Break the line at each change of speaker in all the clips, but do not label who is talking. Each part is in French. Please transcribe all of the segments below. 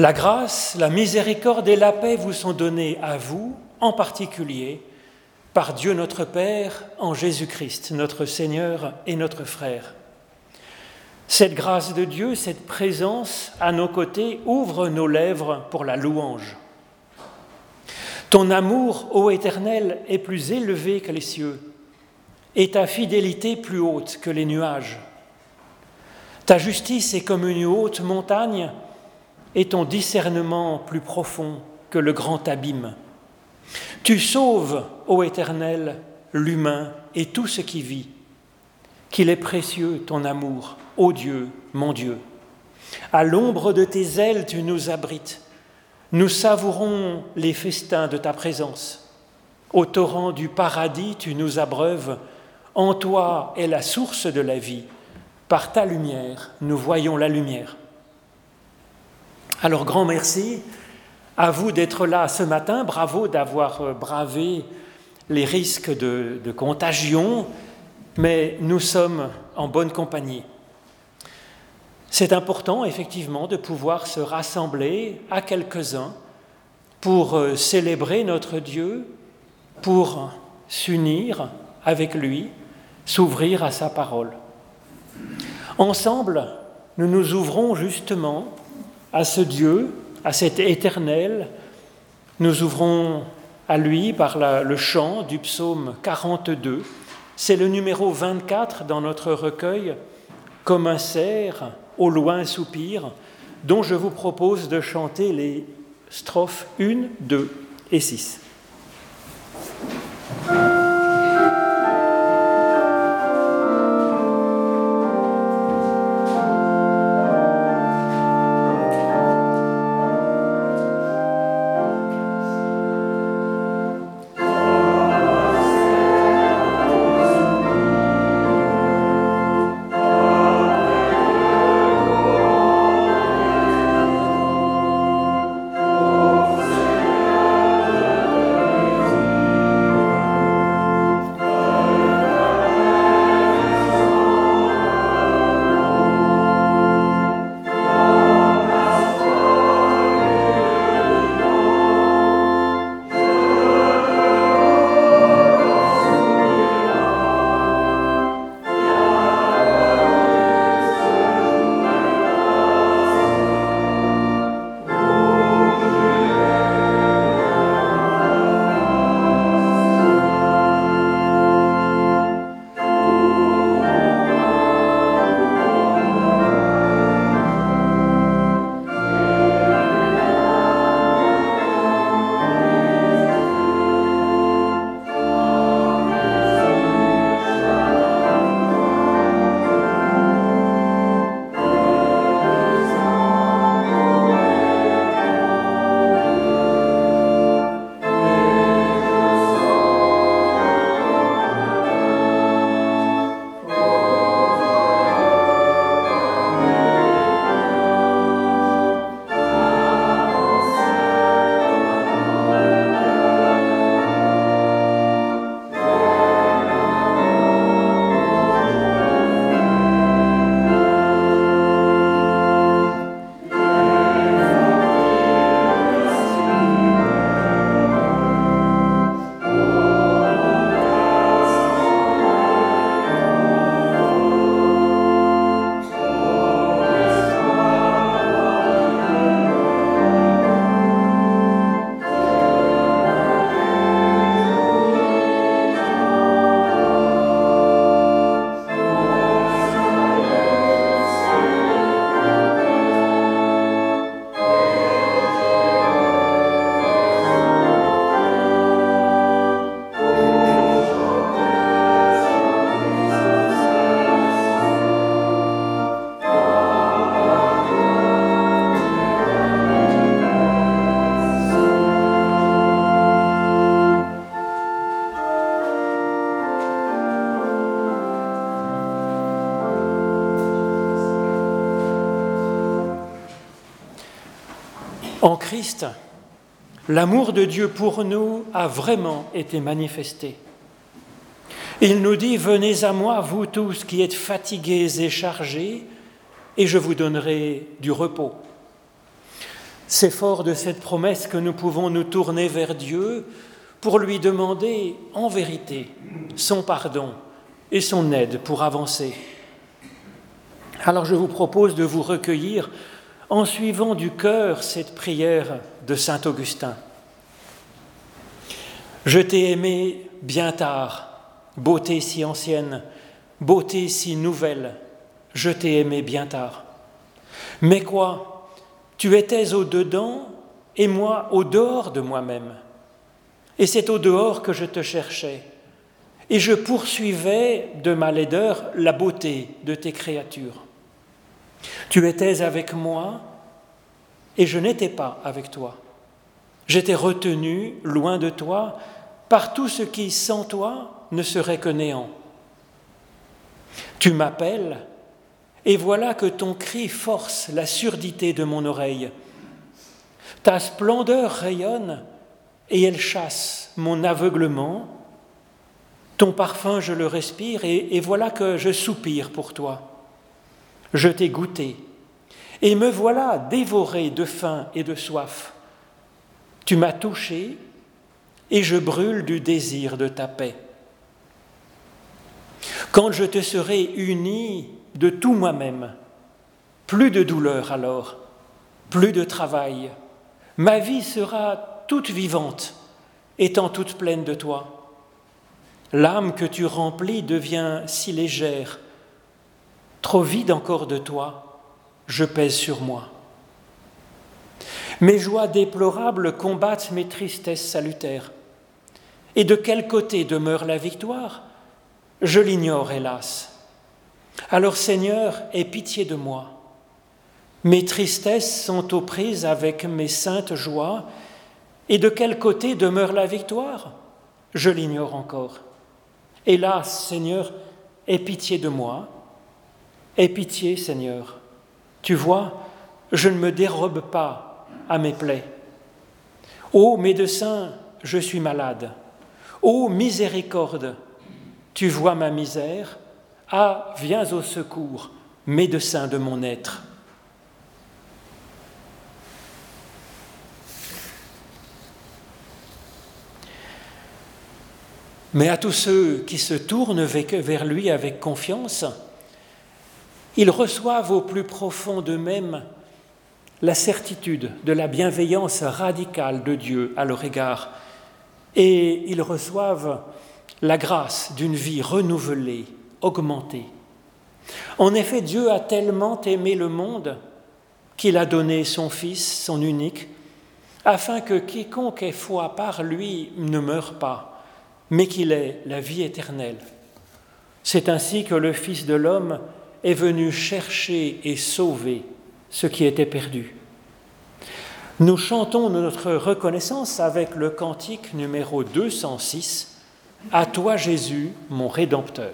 La grâce, la miséricorde et la paix vous sont données à vous, en particulier, par Dieu notre Père, en Jésus-Christ, notre Seigneur et notre frère. Cette grâce de Dieu, cette présence à nos côtés ouvre nos lèvres pour la louange. Ton amour, ô Éternel, est plus élevé que les cieux, et ta fidélité plus haute que les nuages. Ta justice est comme une haute montagne, et ton discernement plus profond que le grand abîme. Tu sauves, ô Éternel, l'humain et tout ce qui vit. Qu'il est précieux ton amour Ô Dieu, mon Dieu, à l'ombre de tes ailes tu nous abrites. Nous savourons les festins de ta présence. Au torrent du paradis tu nous abreuves. En toi est la source de la vie. Par ta lumière, nous voyons la lumière. Alors grand merci à vous d'être là ce matin. Bravo d'avoir euh, bravé les risques de, contagion, mais nous sommes en bonne compagnie. C'est important, effectivement, de pouvoir se rassembler à quelques-uns pour euh, célébrer notre Dieu, pour s'unir avec lui, s'ouvrir à sa parole. Ensemble, nous nous ouvrons justement à ce Dieu, à cet éternel. Nous ouvrons à lui par le chant du psaume 42. C'est le numéro 24 dans notre recueil, comme un cerf au loin soupir, dont je vous propose de chanter les strophes 1, 2 et 6. L'amour de Dieu pour nous a vraiment été manifesté. Il nous dit, venez à moi, vous tous qui êtes fatigués et chargés, et je vous donnerai du repos. C'est fort de cette promesse que nous pouvons nous tourner vers Dieu pour lui demander en vérité son pardon et son aide pour avancer. Alors je vous propose de vous recueillir en suivant du cœur cette prière de Saint Augustin. Je t'ai aimé bien tard, beauté si ancienne, beauté si nouvelle, je t'ai aimé bien tard. Mais quoi Tu étais au dedans et moi au dehors de moi-même. Et c'est au dehors que je te cherchais. Et je poursuivais de ma laideur la beauté de tes créatures. Tu étais avec moi et je n'étais pas avec toi. J'étais retenu loin de toi par tout ce qui, sans toi, ne serait que néant. Tu m'appelles et voilà que ton cri force la surdité de mon oreille. Ta splendeur rayonne et elle chasse mon aveuglement. Ton parfum, je le respire et, voilà que je soupire pour toi. Je t'ai goûté et me voilà dévoré de faim et de soif. Tu m'as touché et je brûle du désir de ta paix. Quand je te serai uni de tout moi-même, plus de douleur alors, plus de travail, ma vie sera toute vivante, étant toute pleine de toi. L'âme que tu remplis devient si légère, trop vide encore de toi, je pèse sur moi. Mes joies déplorables combattent mes tristesses salutaires. Et de quel côté demeure la victoire? Je l'ignore, hélas. Alors Seigneur, aie pitié de moi. Mes tristesses sont aux prises avec mes saintes joies, et de quel côté demeure la victoire? Je l'ignore encore. Hélas, Seigneur, aie pitié de moi. Aie pitié, Seigneur. Tu vois, je ne me dérobe pas à mes plaies. Ô médecin, je suis malade. Ô miséricorde, tu vois ma misère. Ah, viens au secours, médecin de mon être. Mais à tous ceux qui se tournent vers lui avec confiance, ils reçoivent au plus profond d'eux-mêmes la certitude de la bienveillance radicale de Dieu à leur égard, et ils reçoivent la grâce d'une vie renouvelée, augmentée. En effet, Dieu a tellement aimé le monde qu'il a donné son Fils, son unique, afin que quiconque ait foi par lui ne meure pas, mais qu'il ait la vie éternelle. C'est ainsi que le Fils de l'homme est venu chercher et sauver ce qui était perdu. Nous chantons notre reconnaissance avec le cantique numéro 206, À toi Jésus, mon Rédempteur.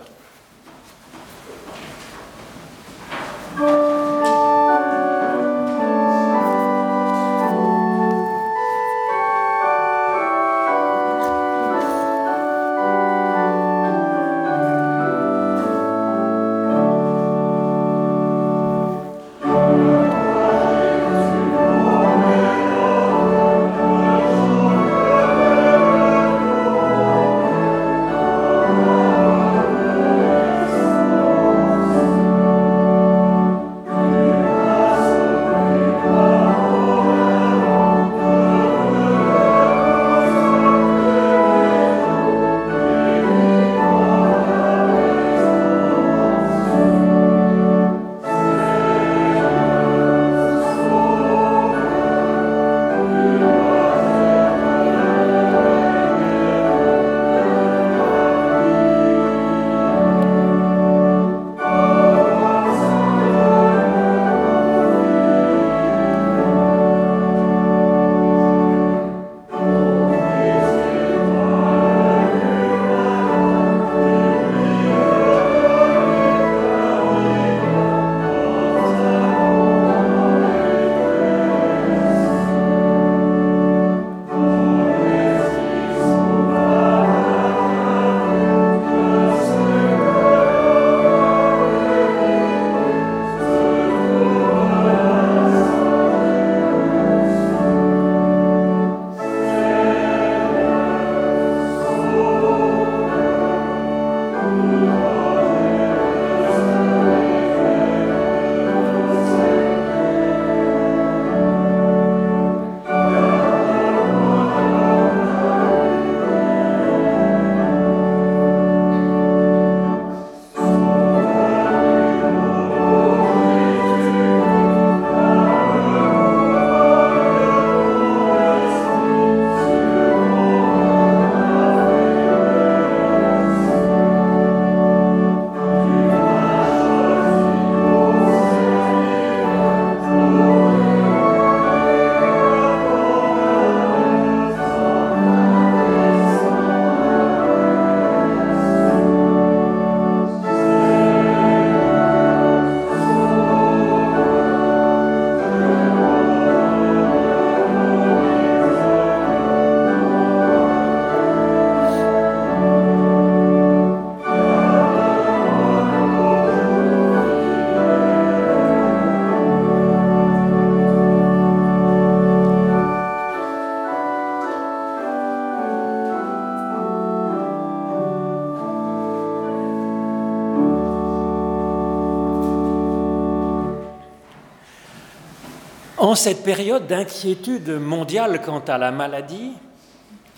Cette période d'inquiétude mondiale quant à la maladie,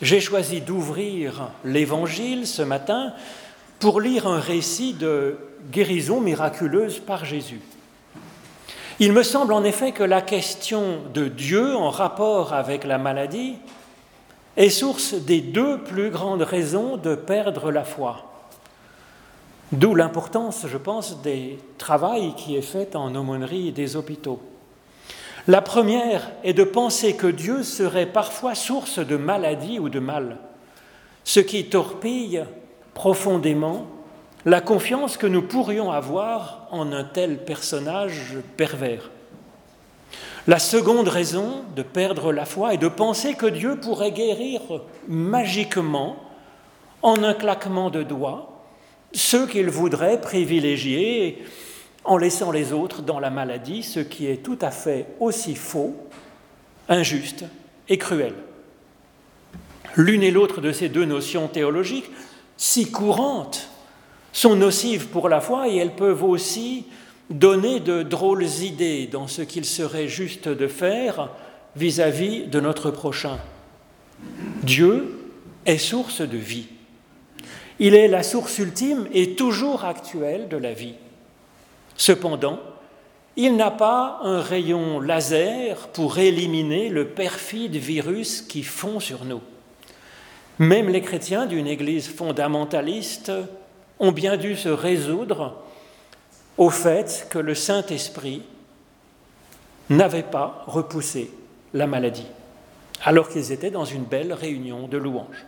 j'ai choisi d'ouvrir l'Évangile ce matin pour lire un récit de guérison miraculeuse par Jésus. Il me semble en effet que la question de Dieu en rapport avec la maladie est source des deux plus grandes raisons de perdre la foi. D'où l'importance, je pense, des travaux qui est fait en aumônerie des hôpitaux. La première est de penser que Dieu serait parfois source de maladie ou de mal, ce qui torpille profondément la confiance que nous pourrions avoir en un tel personnage pervers. La seconde raison de perdre la foi est de penser que Dieu pourrait guérir magiquement, en un claquement de doigts, ceux qu'il voudrait privilégier en laissant les autres dans la maladie, ce qui est tout à fait aussi faux, injuste et cruel. L'une et l'autre de ces deux notions théologiques, si courantes, sont nocives pour la foi et elles peuvent aussi donner de drôles idées dans ce qu'il serait juste de faire vis-à-vis de notre prochain. Dieu est source de vie. Il est la source ultime et toujours actuelle de la vie. Cependant, il n'a pas un rayon laser pour éliminer le perfide virus qui fond sur nous. Même les chrétiens d'une Église fondamentaliste ont bien dû se résoudre au fait que le Saint-Esprit n'avait pas repoussé la maladie, alors qu'ils étaient dans une belle réunion de louanges.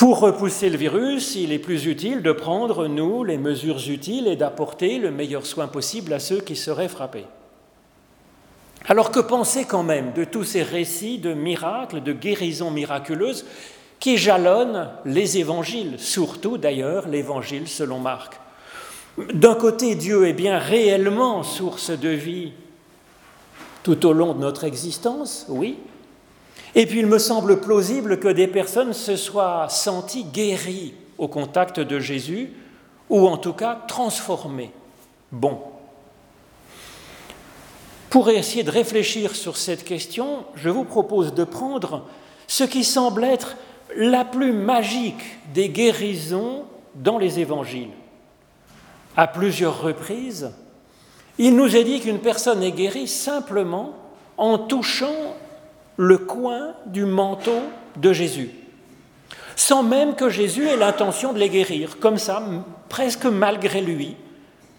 Pour repousser le virus, il est plus utile de prendre, nous, les mesures utiles et d'apporter le meilleur soin possible à ceux qui seraient frappés. Alors que penser quand même de tous ces récits de miracles, de guérisons miraculeuses qui jalonnent les évangiles, surtout d'ailleurs l'évangile selon Marc? D'un côté, Dieu est bien réellement source de vie tout au long de notre existence, oui. Et puis il me semble plausible que des personnes se soient senties guéries au contact de Jésus, ou en tout cas transformées. Bon. Pour essayer de réfléchir sur cette question, je vous propose de prendre ce qui semble être la plus magique des guérisons dans les évangiles à plusieurs reprises, il nous est dit qu'une personne est guérie simplement en touchant le coin du manteau de Jésus, sans même que Jésus ait l'intention de les guérir, comme ça, presque malgré lui,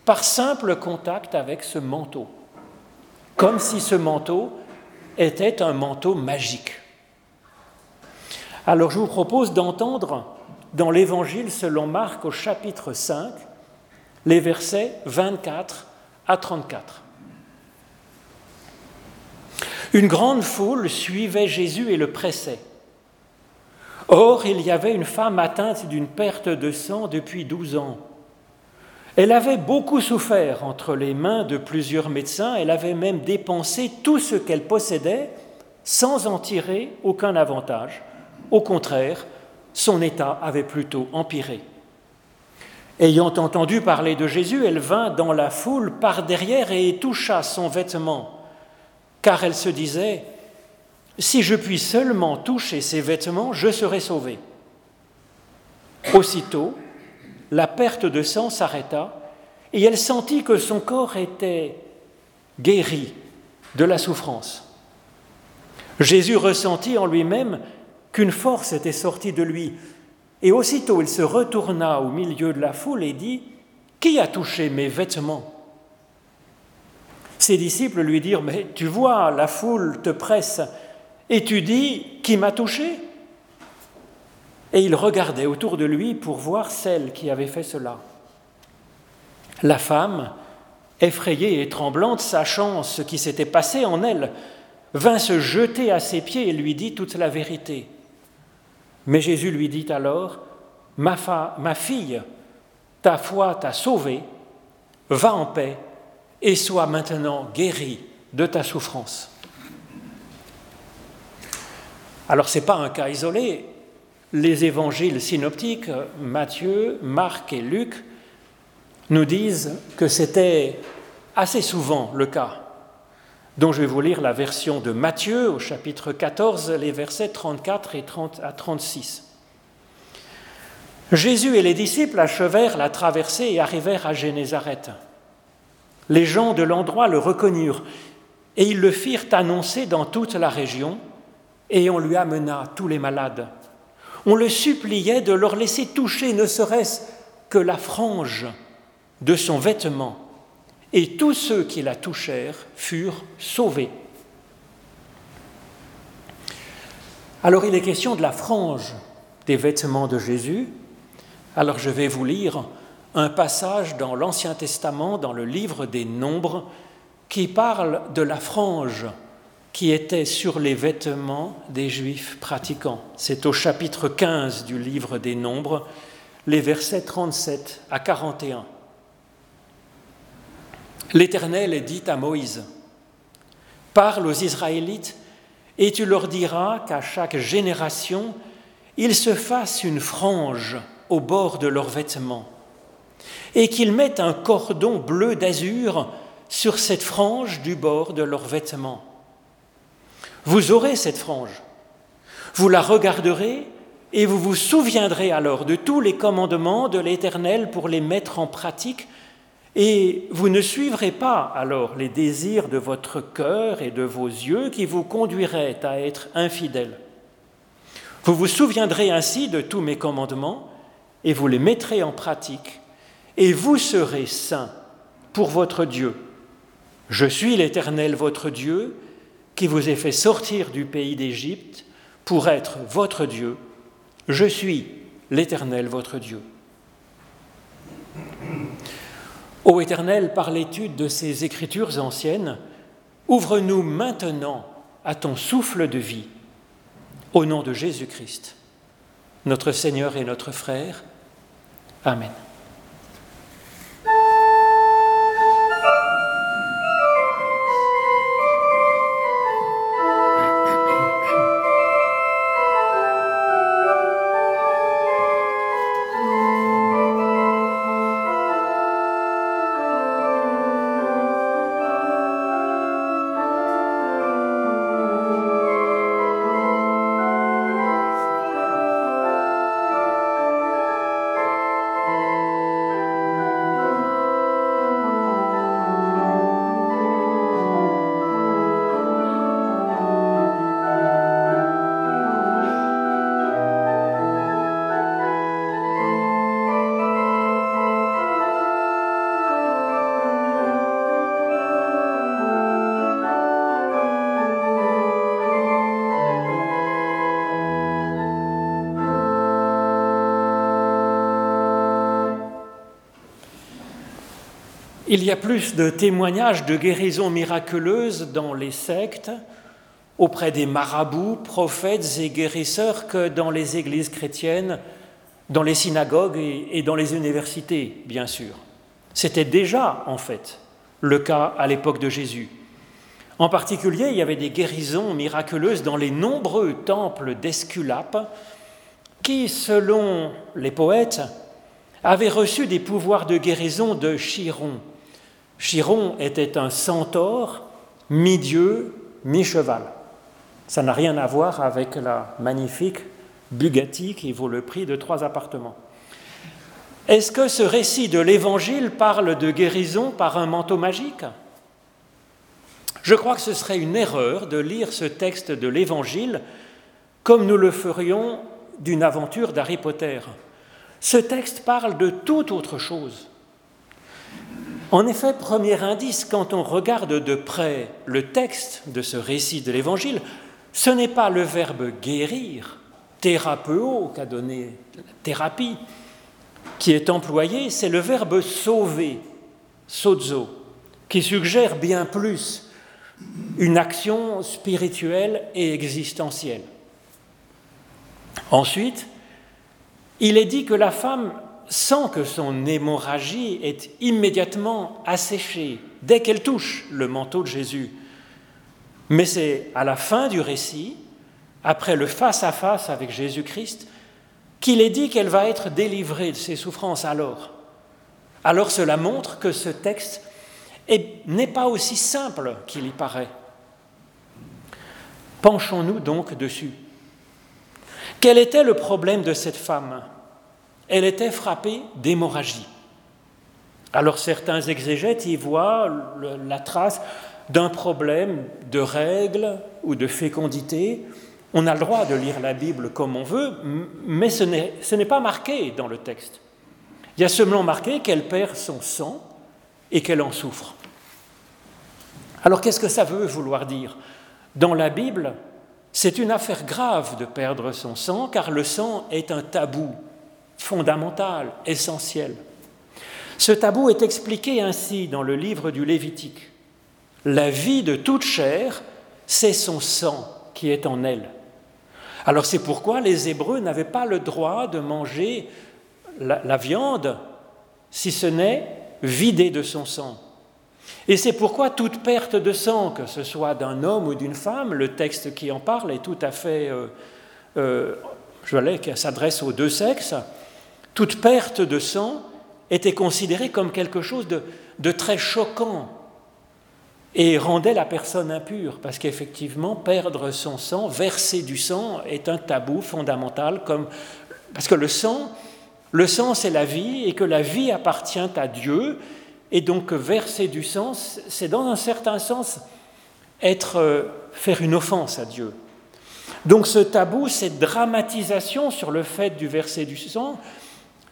par simple contact avec ce manteau, comme si ce manteau était un manteau magique. Alors je vous propose d'entendre dans l'Évangile selon Marc au chapitre 5 les versets 24 à 34. Une grande foule suivait Jésus et le pressait. Or, il y avait une femme atteinte d'une perte de sang depuis douze ans. Elle avait beaucoup souffert entre les mains de plusieurs médecins, elle avait même dépensé tout ce qu'elle possédait sans en tirer aucun avantage. Au contraire, son état avait plutôt empiré. Ayant entendu parler de Jésus, elle vint dans la foule par derrière et toucha son vêtement, car elle se disait, Si je puis seulement toucher ses vêtements, je serai sauvée. Aussitôt, la perte de sang s'arrêta et elle sentit que son corps était guéri de la souffrance. Jésus ressentit en lui-même qu'une force était sortie de lui, et aussitôt il se retourna au milieu de la foule et dit, Qui a touché mes vêtements? Ses disciples lui dirent, Mais tu vois, la foule te presse, et tu dis, Qui m'a touché? Et il regardait autour de lui pour voir celle qui avait fait cela. La femme, effrayée et tremblante, sachant ce qui s'était passé en elle, vint se jeter à ses pieds et lui dit toute la vérité. Mais Jésus lui dit alors, ma, ma fille, ta foi t'a sauvée, va en paix et sois maintenant guérie de ta souffrance. Alors ce n'est pas un cas isolé. Les évangiles synoptiques, Matthieu, Marc et Luc, nous disent que c'était assez souvent le cas. dont je vais vous lire la version de Matthieu au chapitre 14, les versets 34 et 30 à 36. Jésus et les disciples achevèrent la traversée et arrivèrent à Génézareth. Les gens de l'endroit le reconnurent et ils le firent annoncer dans toute la région et on lui amena tous les malades. On le suppliait de leur laisser toucher ne serait-ce que la frange de son vêtement et tous ceux qui la touchèrent furent sauvés. Alors il est question de la frange des vêtements de Jésus. Alors je vais vous lire un passage dans l'Ancien Testament, dans le livre des Nombres, qui parle de la frange qui était sur les vêtements des Juifs pratiquants. C'est au chapitre 15 du livre des Nombres, les versets 37 à 41. L'Éternel dit à Moïse, Parle aux Israélites, et tu leur diras qu'à chaque génération, ils se fassent une frange au bord de leurs vêtements, et qu'ils mettent un cordon bleu d'azur sur cette frange du bord de leurs vêtements. Vous aurez cette frange, vous la regarderez, et vous vous souviendrez alors de tous les commandements de l'Éternel pour les mettre en pratique et vous ne suivrez pas alors les désirs de votre cœur et de vos yeux qui vous conduiraient à être infidèles. Vous vous souviendrez ainsi de tous mes commandements et vous les mettrez en pratique, et vous serez saints pour votre Dieu. Je suis l'Éternel votre Dieu, qui vous ai fait sortir du pays d'Égypte pour être votre Dieu. Je suis l'Éternel votre Dieu. Ô Éternel, par l'étude de ces écritures anciennes, ouvre-nous maintenant à ton souffle de vie, au nom de Jésus-Christ, notre Seigneur et notre frère. Amen. Il y a plus de témoignages de guérisons miraculeuses dans les sectes, auprès des marabouts, prophètes et guérisseurs que dans les églises chrétiennes, dans les synagogues et dans les universités, bien sûr. C'était déjà, en fait, le cas à l'époque de Jésus. En particulier, il y avait des guérisons miraculeuses dans les nombreux temples d'Esculape qui, selon les poètes, avaient reçu des pouvoirs de guérison de Chiron, Chiron était un centaure, mi-dieu, mi-cheval. Ça n'a rien à voir avec la magnifique Bugatti qui vaut le prix de trois appartements. Est-ce que ce récit de l'Évangile parle de guérison par un manteau magique? Je crois que ce serait une erreur de lire ce texte de l'Évangile comme nous le ferions d'une aventure d'Harry Potter. Ce texte parle de toute autre chose. En effet, premier indice, quand on regarde de près le texte de ce récit de l'Évangile, ce n'est pas le verbe guérir, thérapeo, qu'a donné la thérapie, qui est employé, c'est le verbe sauver, sozo, qui suggère bien plus une action spirituelle et existentielle. Ensuite, il est dit que la femme sans que son hémorragie est immédiatement asséchée dès qu'elle touche le manteau de Jésus. Mais c'est à la fin du récit, après le face-à-face avec Jésus-Christ, qu'il est dit qu'elle va être délivrée de ses souffrances alors. Alors cela montre que ce texte n'est pas aussi simple qu'il y paraît. Penchons-nous donc dessus. Quel était le problème de cette femme? Elle était frappée d'hémorragie. Alors certains exégètes y voient la trace d'un problème de règles ou de fécondité. On a le droit de lire la Bible comme on veut, mais ce n'est pas marqué dans le texte. Il y a seulement marqué qu'elle perd son sang et qu'elle en souffre. Alors qu'est-ce que ça veut vouloir dire? Dans la Bible, c'est une affaire grave de perdre son sang, car le sang est un tabou fondamental, essentiel. Ce tabou est expliqué ainsi dans le livre du Lévitique. La vie de toute chair, c'est son sang qui est en elle. Alors c'est pourquoi les Hébreux n'avaient pas le droit de manger la, viande, si ce n'est vidée de son sang. Et c'est pourquoi toute perte de sang, que ce soit d'un homme ou d'une femme, le texte qui en parle est tout à fait, euh, euh, je voulais qu'elle s'adresse aux deux sexes, toute perte de sang était considérée comme quelque chose de, très choquant et rendait la personne impure, parce qu'effectivement, perdre son sang, verser du sang, est un tabou fondamental, parce que le sang, le sang c'est la vie, et que la vie appartient à Dieu, et donc verser du sang, c'est dans un certain sens être, euh, faire une offense à Dieu. Donc ce tabou, cette dramatisation sur le fait du verser du sang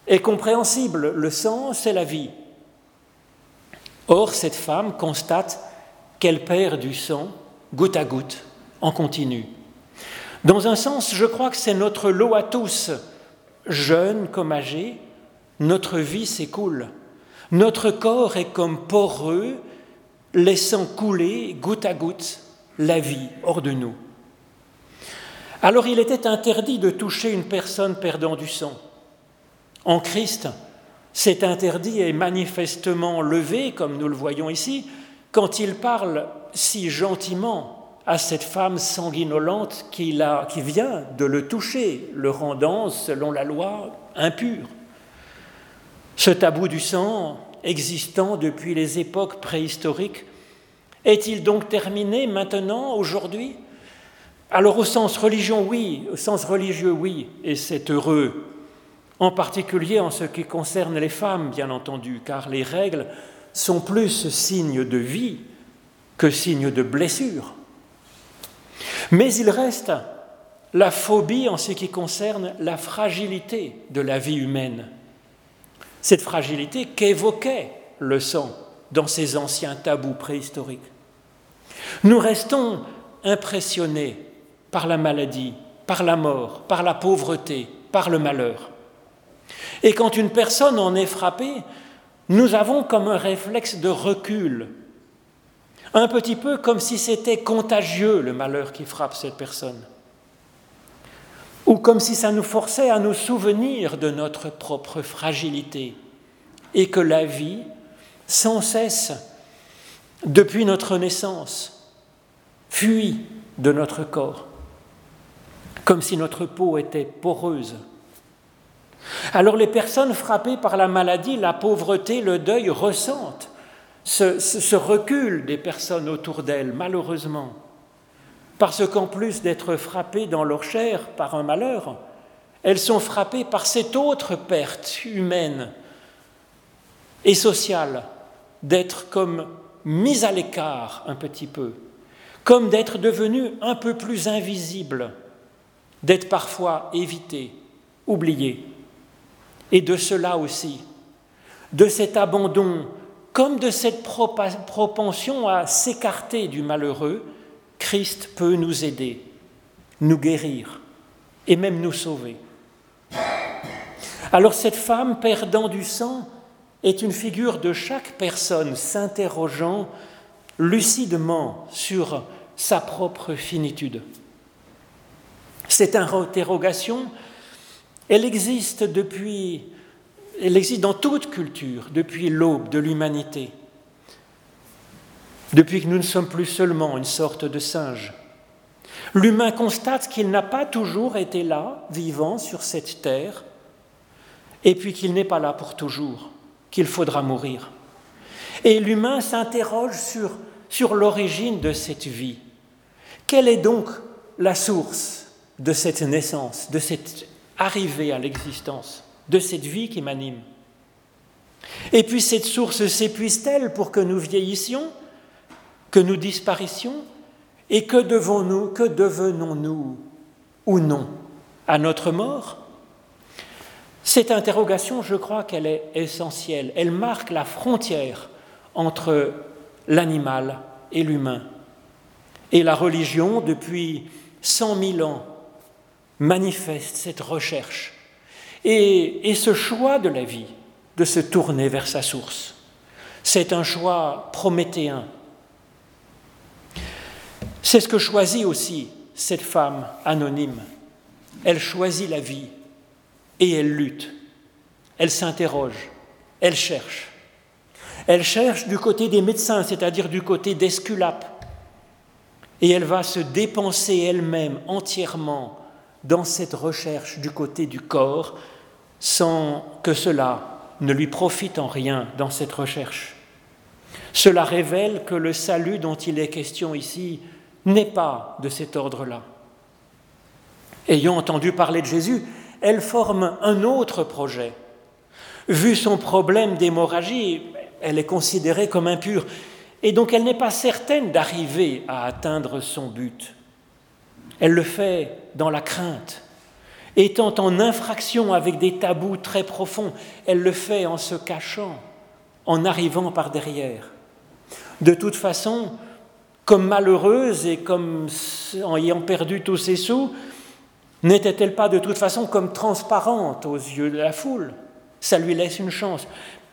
est compréhensible. Le sang, c'est la vie. Or, cette femme constate qu'elle perd du sang goutte à goutte, en continu. Dans un sens, je crois que c'est notre lot à tous, jeunes comme âgés, notre vie s'écoule. Notre corps est comme poreux, laissant couler goutte à goutte la vie hors de nous. Alors il était interdit de toucher une personne perdant du sang. En Christ, cet interdit est manifestement levé, comme nous le voyons ici, quand il parle si gentiment à cette femme sanguinolente qui, vient de le toucher, le rendant, selon la loi, impur. Ce tabou du sang, existant depuis les époques préhistoriques, est-il donc terminé maintenant, aujourd'hui? Alors au sens religion, oui, au sens religieux, oui, et c'est heureux, en particulier en ce qui concerne les femmes, bien entendu, car les règles sont plus signes de vie que signes de blessure. Mais il reste la phobie en ce qui concerne la fragilité de la vie humaine cette fragilité qu'évoquait le sang dans ces anciens tabous préhistoriques. Nous restons impressionnés par la maladie, par la mort, par la pauvreté, par le malheur. Et quand une personne en est frappée, nous avons comme un réflexe de recul, un petit peu comme si c'était contagieux le malheur qui frappe cette personne, ou comme si ça nous forçait à nous souvenir de notre propre fragilité, et que la vie, sans cesse, depuis notre naissance, fuit de notre corps, comme si notre peau était poreuse. Alors les personnes frappées par la maladie, la pauvreté, le deuil ressentent ce, recul des personnes autour d'elles, malheureusement, parce qu'en plus d'être frappées dans leur chair par un malheur, elles sont frappées par cette autre perte humaine et sociale d'être comme mise à l'écart un petit peu, comme d'être devenu un peu plus invisible, d'être parfois évité, oublié. Et de cela aussi, de cet abandon, comme de cette propension à s'écarter du malheureux, Christ peut nous aider, nous guérir et même nous sauver. Alors cette femme perdant du sang, est une figure de chaque personne s'interrogeant lucidement sur sa propre finitude. Cette interrogation, elle existe depuis, elle existe dans toute culture, depuis l'aube de l'humanité, depuis que nous ne sommes plus seulement une sorte de singe. L'humain constate qu'il n'a pas toujours été là, vivant sur cette terre, et puis qu'il n'est pas là pour toujours qu'il faudra mourir. Et l'humain s'interroge sur, sur l'origine de cette vie. Quelle est donc la source de cette naissance, de cette arrivée à l'existence, de cette vie qui m'anime. Et puis cette source s'épuise-t-elle pour que nous vieillissions, que nous disparissions Et que devons-nous, que devenons-nous ou non à notre mort? Cette interrogation, je crois qu'elle est essentielle. Elle marque la frontière entre l'animal et l'humain. Et la religion, depuis cent mille ans, manifeste cette recherche et, et ce choix de la vie de se tourner vers sa source. C'est un choix prométhéen. C'est ce que choisit aussi cette femme anonyme. Elle choisit la vie et elle lutte. Elle s'interroge, elle cherche. Elle cherche du côté des médecins, c'est-à-dire du côté d'Esculape. Et elle va se dépenser elle-même entièrement dans cette recherche du côté du corps sans que cela ne lui profite en rien dans cette recherche. Cela révèle que le salut dont il est question ici n'est pas de cet ordre-là. Ayant entendu parler de Jésus, elle forme un autre projet. Vu son problème d'hémorragie, elle est considérée comme impure, et donc elle n'est pas certaine d'arriver à atteindre son but. Elle le fait dans la crainte, Étant en infraction avec des tabous très profonds, elle le fait en se cachant, en arrivant par derrière. De toute façon, comme malheureuse et comme en ayant perdu tous ses sous, n'était-elle pas de toute façon comme transparente aux yeux de la foule? Ça lui laisse une chance.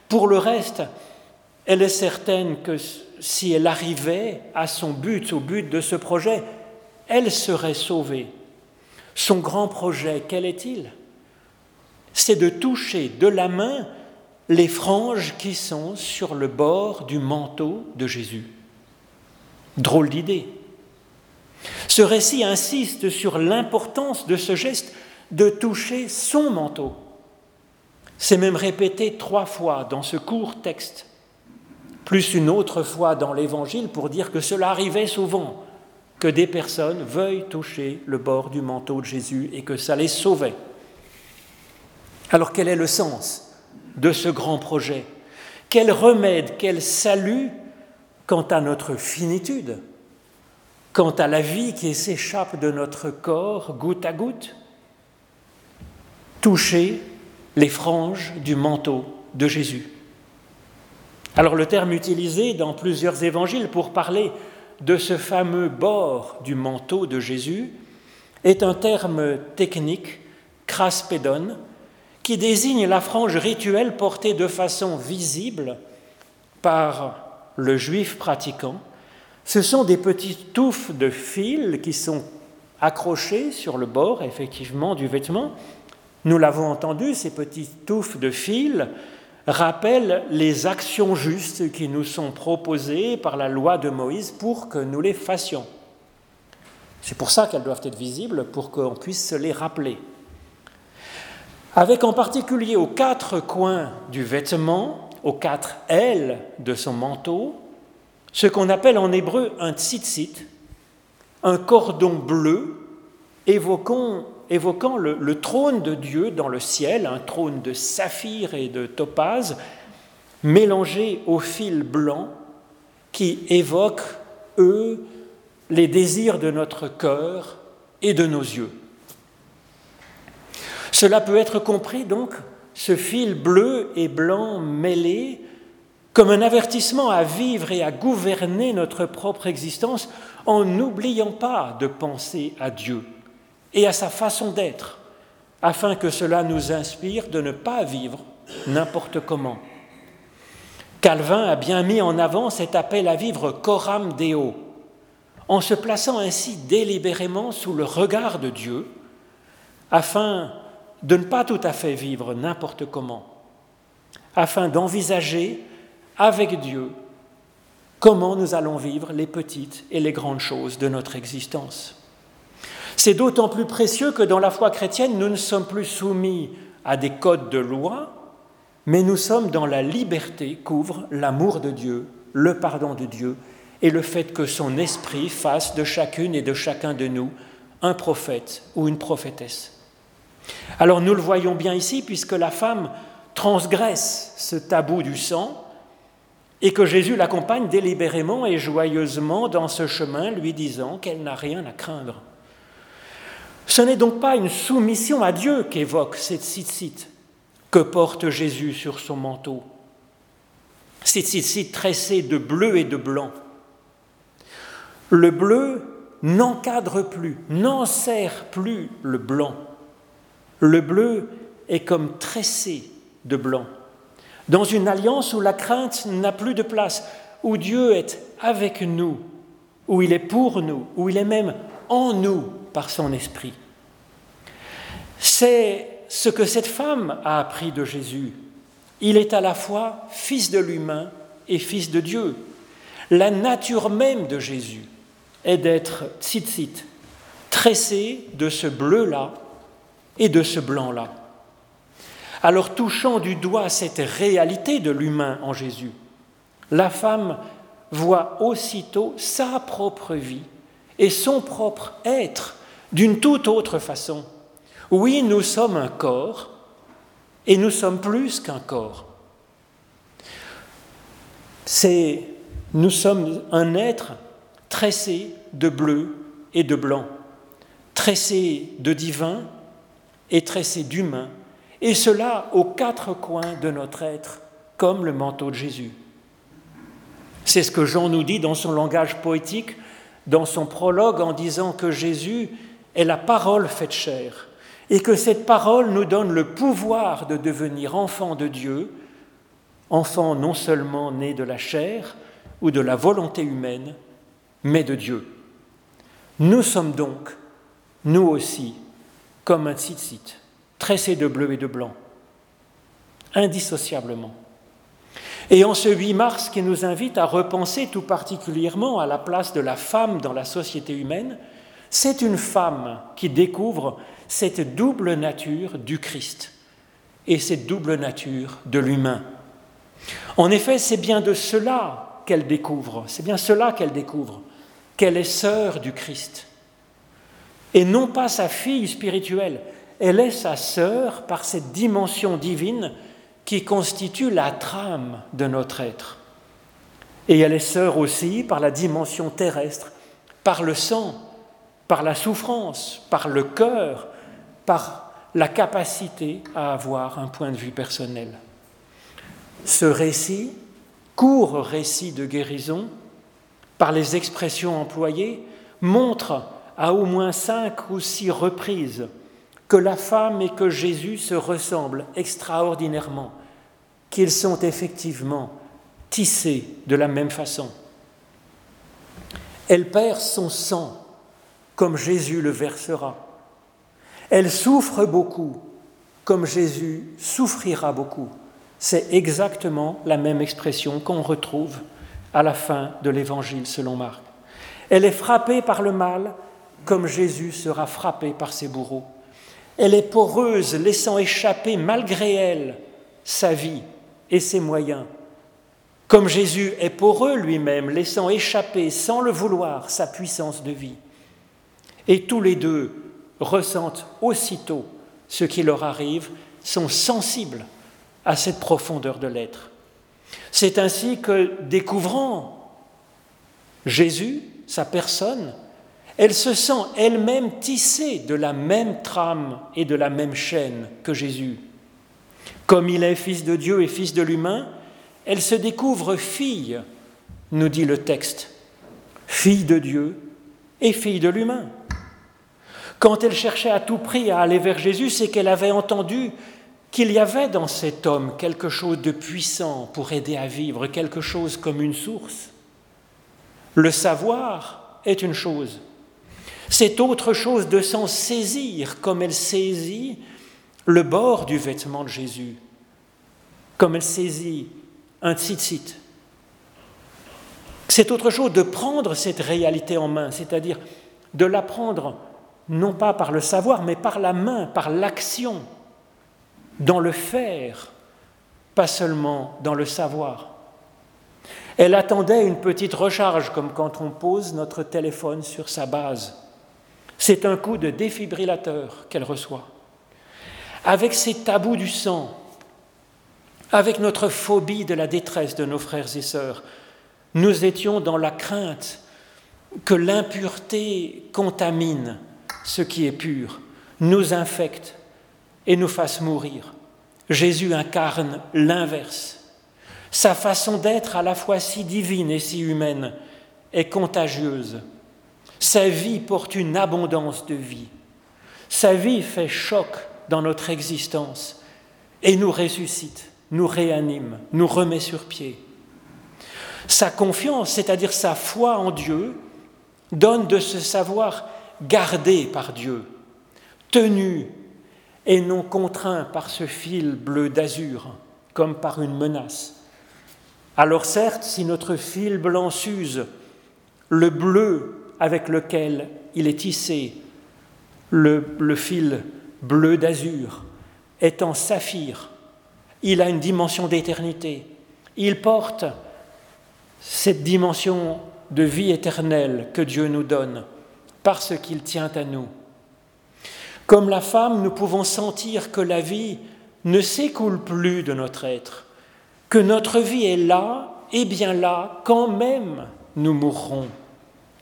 Pour le reste, elle est certaine que si elle arrivait à son but, au but de ce projet, elle serait sauvée. Son grand projet, quel est-il? C'est de toucher de la main les franges qui sont sur le bord du manteau de Jésus. Drôle d'idée. Ce récit insiste sur l'importance de ce geste de toucher son manteau. C'est même répété trois fois dans ce court texte, plus une autre fois dans l'Évangile pour dire que cela arrivait souvent que des personnes veuillent toucher le bord du manteau de Jésus et que ça les sauvait. Alors quel est le sens de ce grand projet? Quel remède, quel salut quant à notre finitude, quant à la vie qui s'échappe de notre corps goutte à goutte? Toucher les franges du manteau de Jésus. Alors le terme utilisé dans plusieurs évangiles pour parler de ce fameux bord du manteau de Jésus est un terme technique, craspédon, qui désigne la frange rituelle portée de façon visible par le juif pratiquant. Ce sont des petites touffes de fil qui sont accrochées sur le bord, effectivement, du vêtement. Nous l'avons entendu, ces petites touffes de fil rappelle les actions justes qui nous sont proposées par la loi de Moïse pour que nous les fassions. C'est pour ça qu'elles doivent être visibles, pour qu'on puisse se les rappeler. Avec en particulier aux quatre coins du vêtement, aux quatre ailes de son manteau, ce qu'on appelle en hébreu un tzitzit, un cordon bleu évoquant évoquant le, trône de Dieu dans le ciel, un trône de saphir et de topaze, mélangé au fil blanc qui évoque, eux, les désirs de notre cœur et de nos yeux. Cela peut être compris donc, ce fil bleu et blanc mêlé, comme un avertissement à vivre et à gouverner notre propre existence en n'oubliant pas de penser à Dieu et à sa façon d'être, afin que cela nous inspire de ne pas vivre n'importe comment. Calvin a bien mis en avant cet appel à vivre coram deo, en se plaçant ainsi délibérément sous le regard de Dieu, afin de ne pas tout à fait vivre n'importe comment, afin d'envisager avec Dieu comment nous allons vivre les petites et les grandes choses de notre existence. C'est d'autant plus précieux que dans la foi chrétienne, nous ne sommes plus soumis à des codes de loi, mais nous sommes dans la liberté qu'ouvre l'amour de Dieu, le pardon de Dieu et le fait que son esprit fasse de chacune et de chacun de nous un prophète ou une prophétesse. Alors nous le voyons bien ici, puisque la femme transgresse ce tabou du sang, et que Jésus l'accompagne délibérément et joyeusement dans ce chemin, lui disant qu'elle n'a rien à craindre. Ce n'est donc pas une soumission à Dieu qu'évoque cette cite que porte Jésus sur son manteau. Cette cite tressée de bleu et de blanc. Le bleu n'encadre plus, n'enserre plus le blanc. Le bleu est comme tressé de blanc dans une alliance où la crainte n'a plus de place, où Dieu est avec nous, où il est pour nous, où il est même en nous par son esprit. C'est ce que cette femme a appris de Jésus. Il est à la fois fils de l'humain et fils de Dieu. La nature même de Jésus est d'être tzitzit, tressé de ce bleu-là et de ce blanc-là. Alors touchant du doigt cette réalité de l'humain en Jésus, la femme voit aussitôt sa propre vie et son propre être d'une toute autre façon. Oui, nous sommes un corps et nous sommes plus qu'un corps. C'est nous sommes un être tressé de bleu et de blanc, tressé de divin et tressé d'humain et cela aux quatre coins de notre être, comme le manteau de Jésus. C'est ce que Jean nous dit dans son langage poétique, dans son prologue, en disant que Jésus est la parole faite chair, et que cette parole nous donne le pouvoir de devenir enfant de Dieu, enfant non seulement né de la chair ou de la volonté humaine, mais de Dieu. Nous sommes donc, nous aussi, comme un tzitzit tressé de bleu et de blanc, indissociablement. Et en ce 8 mars qui nous invite à repenser tout particulièrement à la place de la femme dans la société humaine, c'est une femme qui découvre cette double nature du Christ et cette double nature de l'humain. En effet, c'est bien de cela qu'elle découvre, c'est bien cela qu'elle découvre, qu'elle est sœur du Christ, et non pas sa fille spirituelle, elle est sa sœur par cette dimension divine qui constitue la trame de notre être. Et elle est sœur aussi par la dimension terrestre, par le sang, par la souffrance, par le cœur, par la capacité à avoir un point de vue personnel. Ce récit, court récit de guérison, par les expressions employées, montre à au moins cinq ou six reprises que la femme et que Jésus se ressemblent extraordinairement, qu'ils sont effectivement tissés de la même façon. Elle perd son sang comme Jésus le versera. Elle souffre beaucoup comme Jésus souffrira beaucoup. C'est exactement la même expression qu'on retrouve à la fin de l'Évangile selon Marc. Elle est frappée par le mal comme Jésus sera frappé par ses bourreaux. Elle est poreuse, laissant échapper malgré elle sa vie et ses moyens. Comme Jésus est poreux lui-même, laissant échapper sans le vouloir sa puissance de vie. Et tous les deux ressentent aussitôt ce qui leur arrive, sont sensibles à cette profondeur de l'être. C'est ainsi que, découvrant Jésus, sa personne, elle se sent elle-même tissée de la même trame et de la même chaîne que Jésus. Comme il est fils de Dieu et fils de l'humain, elle se découvre fille, nous dit le texte, fille de Dieu et fille de l'humain. Quand elle cherchait à tout prix à aller vers Jésus, c'est qu'elle avait entendu qu'il y avait dans cet homme quelque chose de puissant pour aider à vivre, quelque chose comme une source. Le savoir est une chose, c'est autre chose de s'en saisir comme elle saisit le bord du vêtement de Jésus, comme elle saisit un tzitzit. C'est autre chose de prendre cette réalité en main, c'est-à-dire de la prendre non pas par le savoir, mais par la main, par l'action, dans le faire, pas seulement dans le savoir. Elle attendait une petite recharge, comme quand on pose notre téléphone sur sa base. C'est un coup de défibrillateur qu'elle reçoit. Avec ses tabous du sang, avec notre phobie de la détresse de nos frères et sœurs, nous étions dans la crainte que l'impureté contamine ce qui est pur, nous infecte et nous fasse mourir. Jésus incarne l'inverse. Sa façon d'être à la fois si divine et si humaine est contagieuse. Sa vie porte une abondance de vie. Sa vie fait choc dans notre existence et nous ressuscite, nous réanime, nous remet sur pied. Sa confiance, c'est-à-dire sa foi en Dieu, donne de se savoir gardé par Dieu, tenu et non contraint par ce fil bleu d'azur, comme par une menace. Alors certes, si notre fil blanc s'use, le bleu avec lequel il est tissé, le, le fil bleu d'azur, est en saphir, il a une dimension d'éternité. Il porte cette dimension de vie éternelle que Dieu nous donne parce qu'il tient à nous. Comme la femme, nous pouvons sentir que la vie ne s'écoule plus de notre être, que notre vie est là et bien là quand même nous mourrons,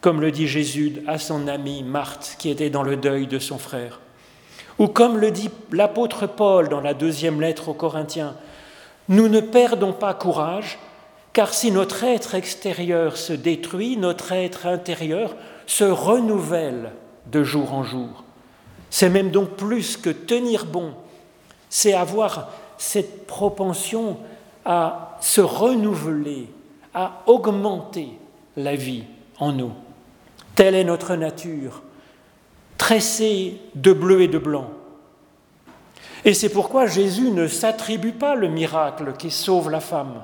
comme le dit Jésus à son amie Marthe qui était dans le deuil de son frère. Ou comme le dit l'apôtre Paul dans la deuxième lettre aux Corinthiens, nous ne perdons pas courage, car si notre être extérieur se détruit, notre être intérieur se renouvelle de jour en jour. C'est même donc plus que tenir bon, c'est avoir cette propension à se renouveler, à augmenter la vie en nous. Telle est notre nature, tressée de bleu et de blanc. Et c'est pourquoi Jésus ne s'attribue pas le miracle qui sauve la femme.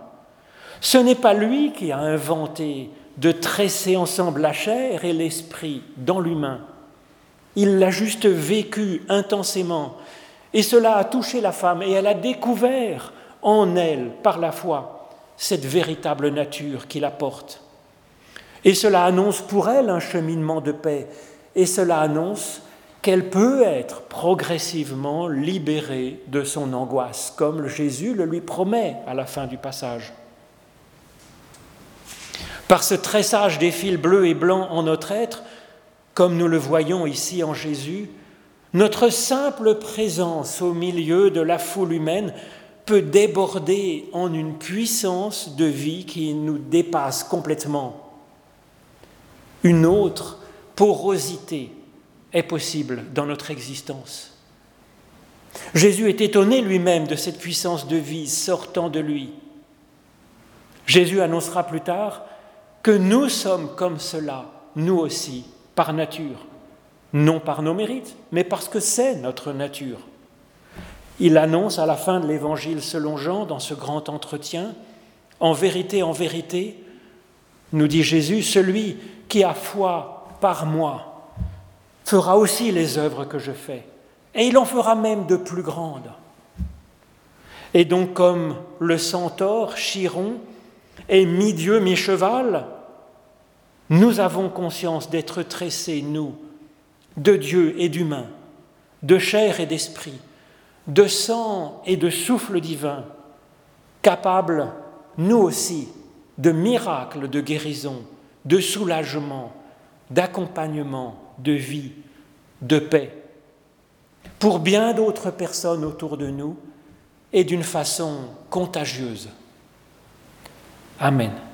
Ce n'est pas lui qui a inventé de tresser ensemble la chair et l'esprit dans l'humain. Il l'a juste vécu intensément. Et cela a touché la femme et elle a découvert en elle, par la foi, cette véritable nature qui la porte. Et cela annonce pour elle un cheminement de paix. Et cela annonce qu'elle peut être progressivement libérée de son angoisse, comme Jésus le lui promet à la fin du passage. Par ce tressage des fils bleus et blancs en notre être, comme nous le voyons ici en Jésus, notre simple présence au milieu de la foule humaine peut déborder en une puissance de vie qui nous dépasse complètement. Une autre porosité est possible dans notre existence. Jésus est étonné lui-même de cette puissance de vie sortant de lui. Jésus annoncera plus tard que nous sommes comme cela, nous aussi, par nature, non par nos mérites, mais parce que c'est notre nature. Il annonce à la fin de l'Évangile selon Jean, dans ce grand entretien, En vérité, en vérité, nous dit Jésus, celui qui a foi par moi fera aussi les œuvres que je fais, et il en fera même de plus grandes. Et donc comme le centaure, Chiron, est mi-dieu, mi-cheval, nous avons conscience d'être tressés, nous, de Dieu et d'humain, de chair et d'esprit, de sang et de souffle divin, capables, nous aussi, de miracles de guérison, de soulagement, d'accompagnement, de vie, de paix, pour bien d'autres personnes autour de nous et d'une façon contagieuse. Amen.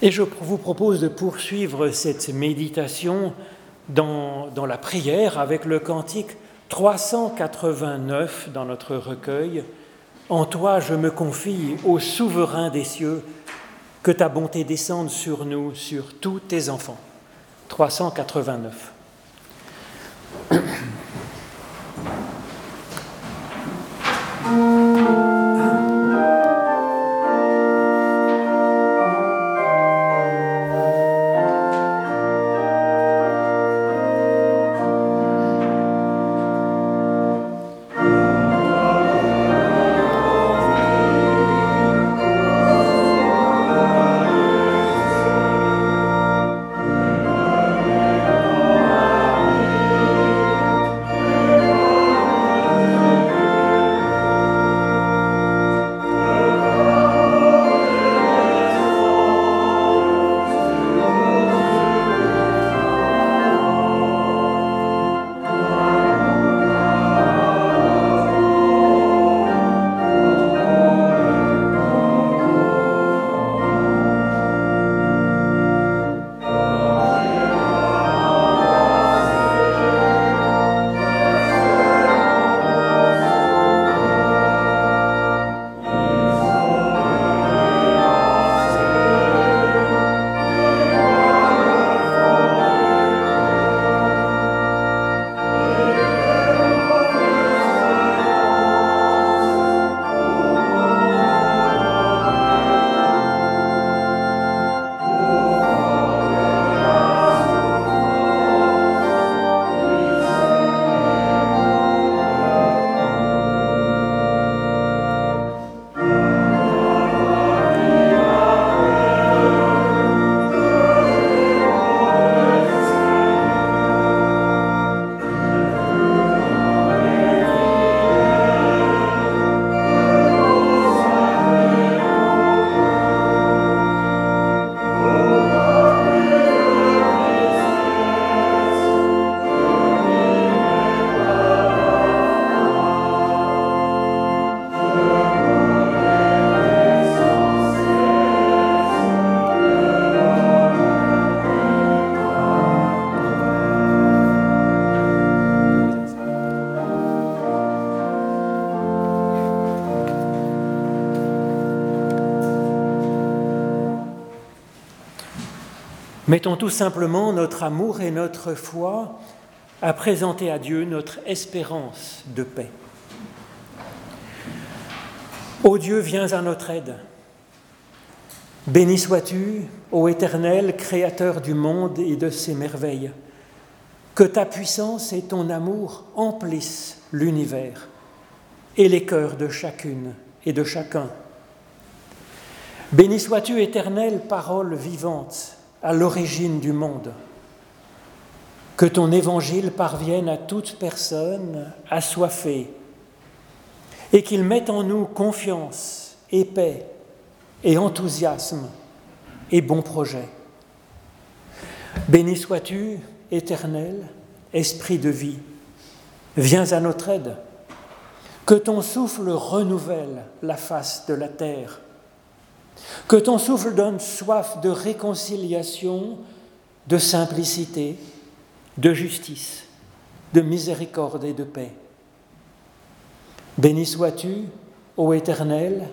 Et je vous propose de poursuivre cette méditation dans, la prière avec le cantique 389 dans notre recueil. En toi je me confie, au souverain des cieux, que ta bonté descende sur nous, sur tous tes enfants. 389. Mettons tout simplement notre amour et notre foi à présenter à Dieu notre espérance de paix. Ô Dieu, viens à notre aide. Béni sois-tu, ô Éternel, Créateur du monde et de ses merveilles. Que ta puissance et ton amour emplissent l'univers et les cœurs de chacune et de chacun. Béni sois-tu, Éternel, parole vivante à l'origine du monde. Que ton évangile parvienne à toute personne assoiffée et qu'il mette en nous confiance et paix et enthousiasme et bon projet. Béni sois-tu, éternel, esprit de vie, viens à notre aide. Que ton souffle renouvelle la face de la terre que ton souffle donne soif de réconciliation, de simplicité, de justice, de miséricorde et de paix. Béni sois-tu, ô Éternel,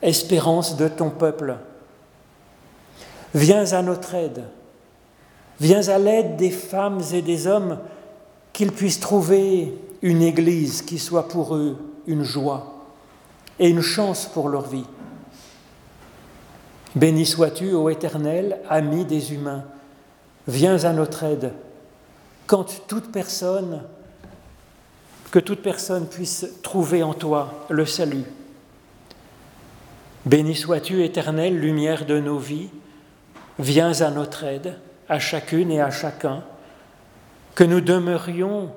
espérance de ton peuple. Viens à notre aide, viens à l'aide des femmes et des hommes, qu'ils puissent trouver une Église qui soit pour eux une joie et une chance pour leur vie. Béni sois-tu, ô Éternel, ami des humains, viens à notre aide, que toute personne puisse trouver en toi le salut. Béni sois-tu, Éternel, lumière de nos vies, viens à notre aide, à chacune et à chacun, que nous demeurions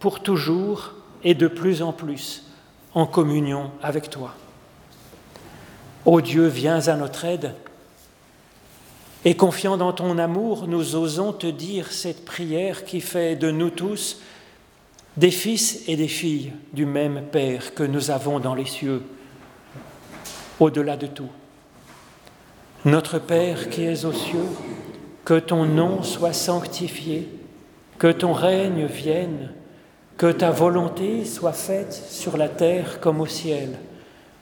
pour toujours et de plus en plus en communion avec toi. Ô Dieu, viens à notre aide. Et confiant dans ton amour, nous osons te dire cette prière qui fait de nous tous des fils et des filles du même Père que nous avons dans les cieux, au-delà de tout. Notre Père qui es aux cieux, que ton nom soit sanctifié, que ton règne vienne, que ta volonté soit faite sur la terre comme au ciel.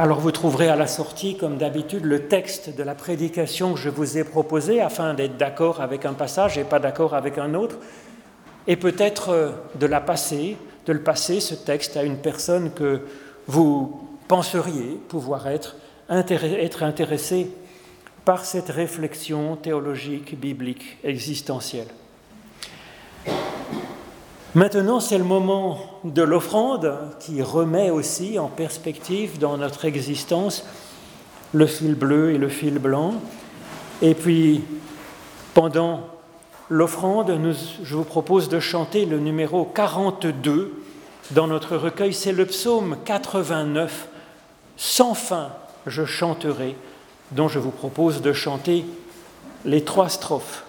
Alors vous trouverez à la sortie, comme d'habitude, le texte de la prédication que je vous ai proposé afin d'être d'accord avec un passage et pas d'accord avec un autre, et peut-être euh, de la passer, de le passer, ce texte, à une personne que vous penseriez pouvoir être, être intéressé par cette réflexion théologique, biblique, existentielle. Maintenant, c'est le moment de l'offrande qui remet aussi en perspective dans notre existence le fil bleu et le fil blanc. Et puis, pendant l'offrande, je vous propose de chanter le numéro 42 dans notre recueil. C'est le psaume 89. Sans fin, je chanterai dont je vous propose de chanter les trois strophes.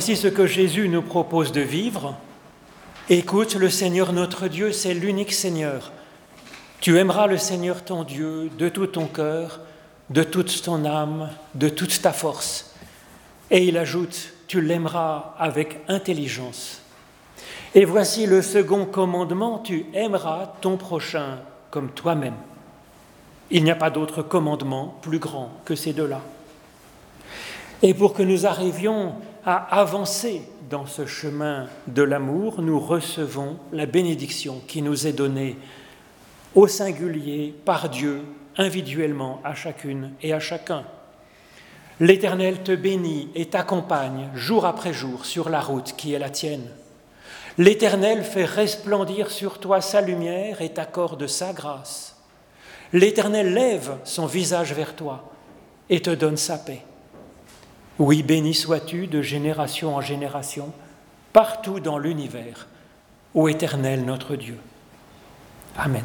Voici ce que Jésus nous propose de vivre. Écoute, le Seigneur notre Dieu, c'est l'unique Seigneur. Tu aimeras le Seigneur ton Dieu de tout ton cœur, de toute ton âme, de toute ta force. Et il ajoute, tu l'aimeras avec intelligence. Et voici le second commandement, tu aimeras ton prochain comme toi-même. Il n'y a pas d'autre commandement plus grand que ces deux-là. Et pour que nous arrivions à avancer dans ce chemin de l'amour, nous recevons la bénédiction qui nous est donnée au singulier par Dieu, individuellement à chacune et à chacun. L'Éternel te bénit et t'accompagne jour après jour sur la route qui est la tienne. L'Éternel fait resplendir sur toi sa lumière et t'accorde sa grâce. L'Éternel lève son visage vers toi et te donne sa paix. Oui, béni sois-tu de génération en génération, partout dans l'univers, ô Éternel notre Dieu. Amen.